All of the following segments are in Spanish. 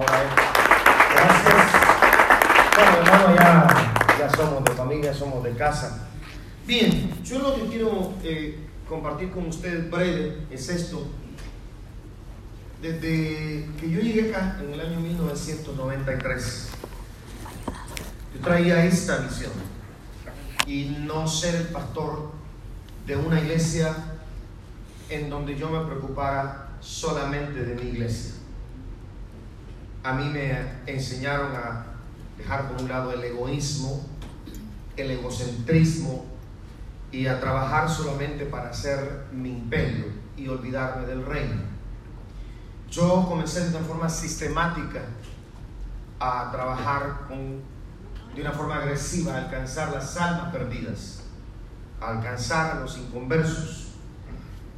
Gracias. Bueno, hermano, ya, ya somos de familia, somos de casa. Bien, yo lo que quiero eh, compartir con ustedes breve es esto. Desde que yo llegué acá en el año 1993, yo traía esta visión y no ser el pastor de una iglesia en donde yo me preocupara solamente de mi iglesia. A mí me enseñaron a dejar por un lado el egoísmo, el egocentrismo y a trabajar solamente para hacer mi imperio y olvidarme del reino. Yo comencé de una forma sistemática a trabajar de una forma agresiva, a alcanzar las almas perdidas, a alcanzar a los inconversos,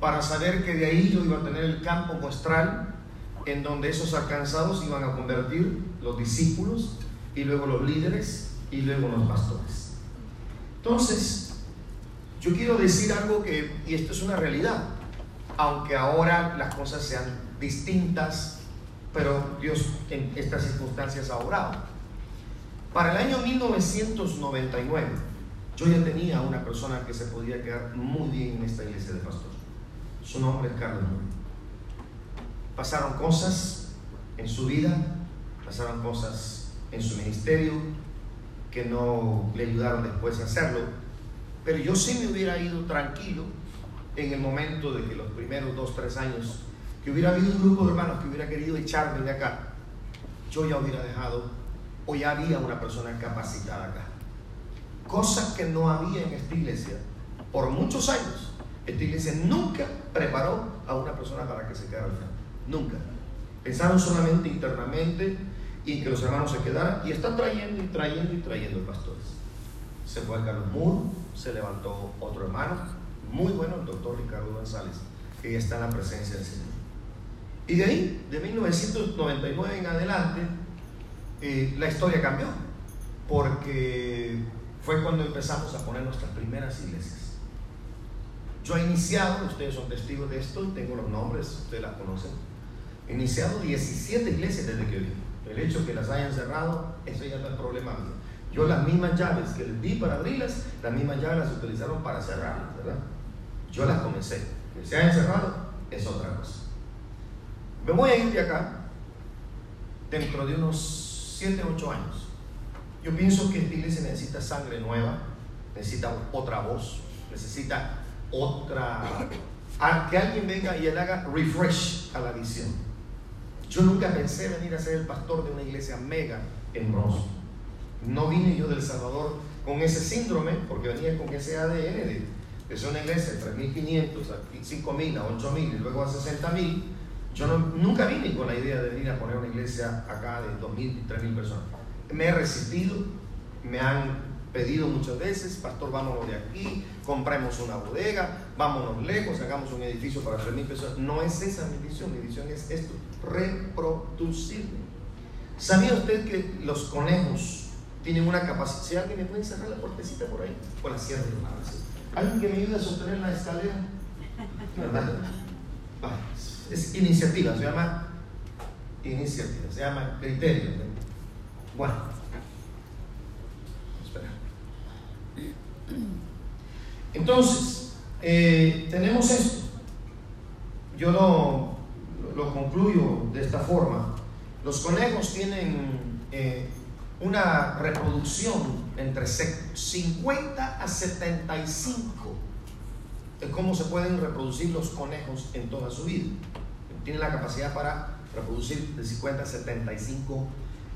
para saber que de ahí yo iba a tener el campo muestral en donde esos alcanzados iban a convertir los discípulos y luego los líderes y luego los pastores. Entonces, yo quiero decir algo que, y esto es una realidad, aunque ahora las cosas sean distintas, pero Dios en estas circunstancias ha obrado. Para el año 1999, yo ya tenía una persona que se podía quedar muy bien en esta iglesia de pastor. Su nombre es Carlos Murray. Pasaron cosas en su vida, pasaron cosas en su ministerio que no le ayudaron después a hacerlo, pero yo sí me hubiera ido tranquilo en el momento de que los primeros dos, tres años que hubiera habido un grupo de hermanos que hubiera querido echarme de acá, yo ya hubiera dejado o ya había una persona capacitada acá. Cosa que no había en esta iglesia por muchos años. Esta iglesia nunca preparó a una persona para que se quedara al frente. Nunca. Pensaron solamente internamente y que los hermanos se quedaran y están trayendo y trayendo y trayendo pastores. Se fue Carlos Moore, se levantó otro hermano, muy bueno, el doctor Ricardo González, que ya está en la presencia del Señor. Y de ahí, de 1999 en adelante, eh, la historia cambió, porque fue cuando empezamos a poner nuestras primeras iglesias. Yo he iniciado, ustedes son testigos de esto, tengo los nombres, ustedes las conocen, iniciado 17 iglesias desde que vine. El hecho que las hayan cerrado, eso ya no es problema mío. Yo las mismas llaves que les di para abrirlas, las mismas llaves las utilizaron para cerrarlas, ¿verdad? Yo las comencé. Que se hayan cerrado es otra cosa. Me voy a ir de acá dentro de unos 7, 8 años. Yo pienso que esta iglesia necesita sangre nueva, necesita otra voz, necesita otra... que alguien venga y le haga refresh a la visión. Yo nunca pensé venir a ser el pastor de una iglesia mega en Bronx. No vine yo del Salvador con ese síndrome, porque venía con ese ADN de es una iglesia de 3.500 a 5.000 a 8.000 y luego a 60.000 yo nunca vine con la idea de venir a poner una iglesia acá de 2.000 y 3.000 personas. Me he resistido, me han pedido muchas veces, pastor, vámonos de aquí, compremos una bodega, vámonos lejos, hagamos un edificio para 3.000 personas. No es esa mi visión, mi visión es esto, reproducirme. ¿Sabía usted que los conejos tienen una capacidad? Si alguien me puede cerrar la puertecita por ahí, por la ¿Alguien que me ayude a sostener la escalera? ¿Verdad? es iniciativa, se llama iniciativa, se llama criterio. Bueno, Entonces, eh, tenemos esto. Yo lo, lo, concluyo de esta forma. Los conejos tienen eh, una reproducción entre 50 a 75 de cómo se pueden reproducir los conejos en toda su vida. Tienen la capacidad para reproducir de 50 a 75,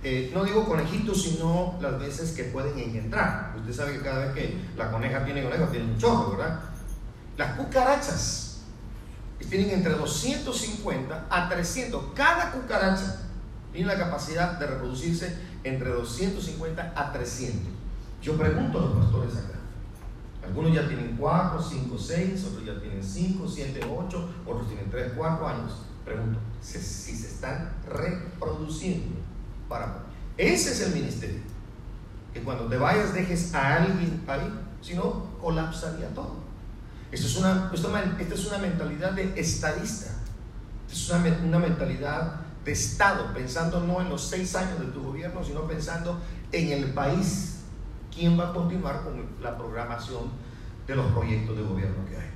eh, no digo conejitos, sino las veces que pueden engendrar. Usted sabe que cada vez que la coneja tiene conejos, tiene un chorro, ¿verdad? Las cucarachas tienen entre 250 a 300. Cada cucaracha tiene la capacidad de reproducirse entre 250 a 300. Yo pregunto a los pastores acá. Algunos ya tienen 4, 5, 6, otros ya tienen 5, 7, 8, otros tienen 3, 4 años. Pregunto, si, se están reproduciendo Ese es el ministerio. Que cuando te vayas dejes a alguien ahí, si no, colapsaría todo. Esto es una, esta es una mentalidad de estadista. Esto es una, una mentalidad de Estado, pensando no en los seis años de tu gobierno, sino pensando en el país, quién va a continuar con la programación de los proyectos de gobierno que hay.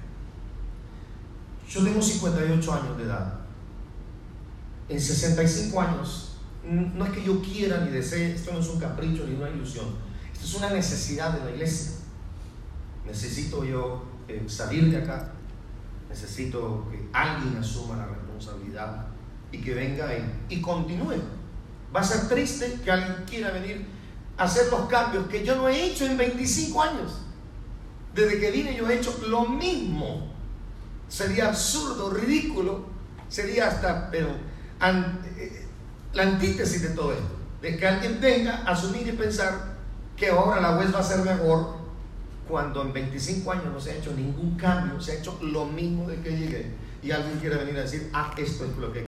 Yo tengo 58 años de edad. En 65 años, no es que yo quiera ni desee, esto no es un capricho ni una ilusión, esto es una necesidad de la iglesia. Necesito yo eh, salir de acá, necesito que alguien asuma la responsabilidad y que venga y, y continúe. Va a ser triste que alguien quiera venir a hacer los cambios que yo no he hecho en 25 años. Desde que vine yo he hecho lo mismo. Sería absurdo, ridículo, sería hasta, pero eh, la antítesis de todo esto, de que alguien venga a asumir y pensar que ahora la web va a ser mejor cuando en 25 años no se ha hecho ningún cambio, se ha hecho lo mismo de que llegué. Y alguien quiere venir a decir, ah, esto es lo que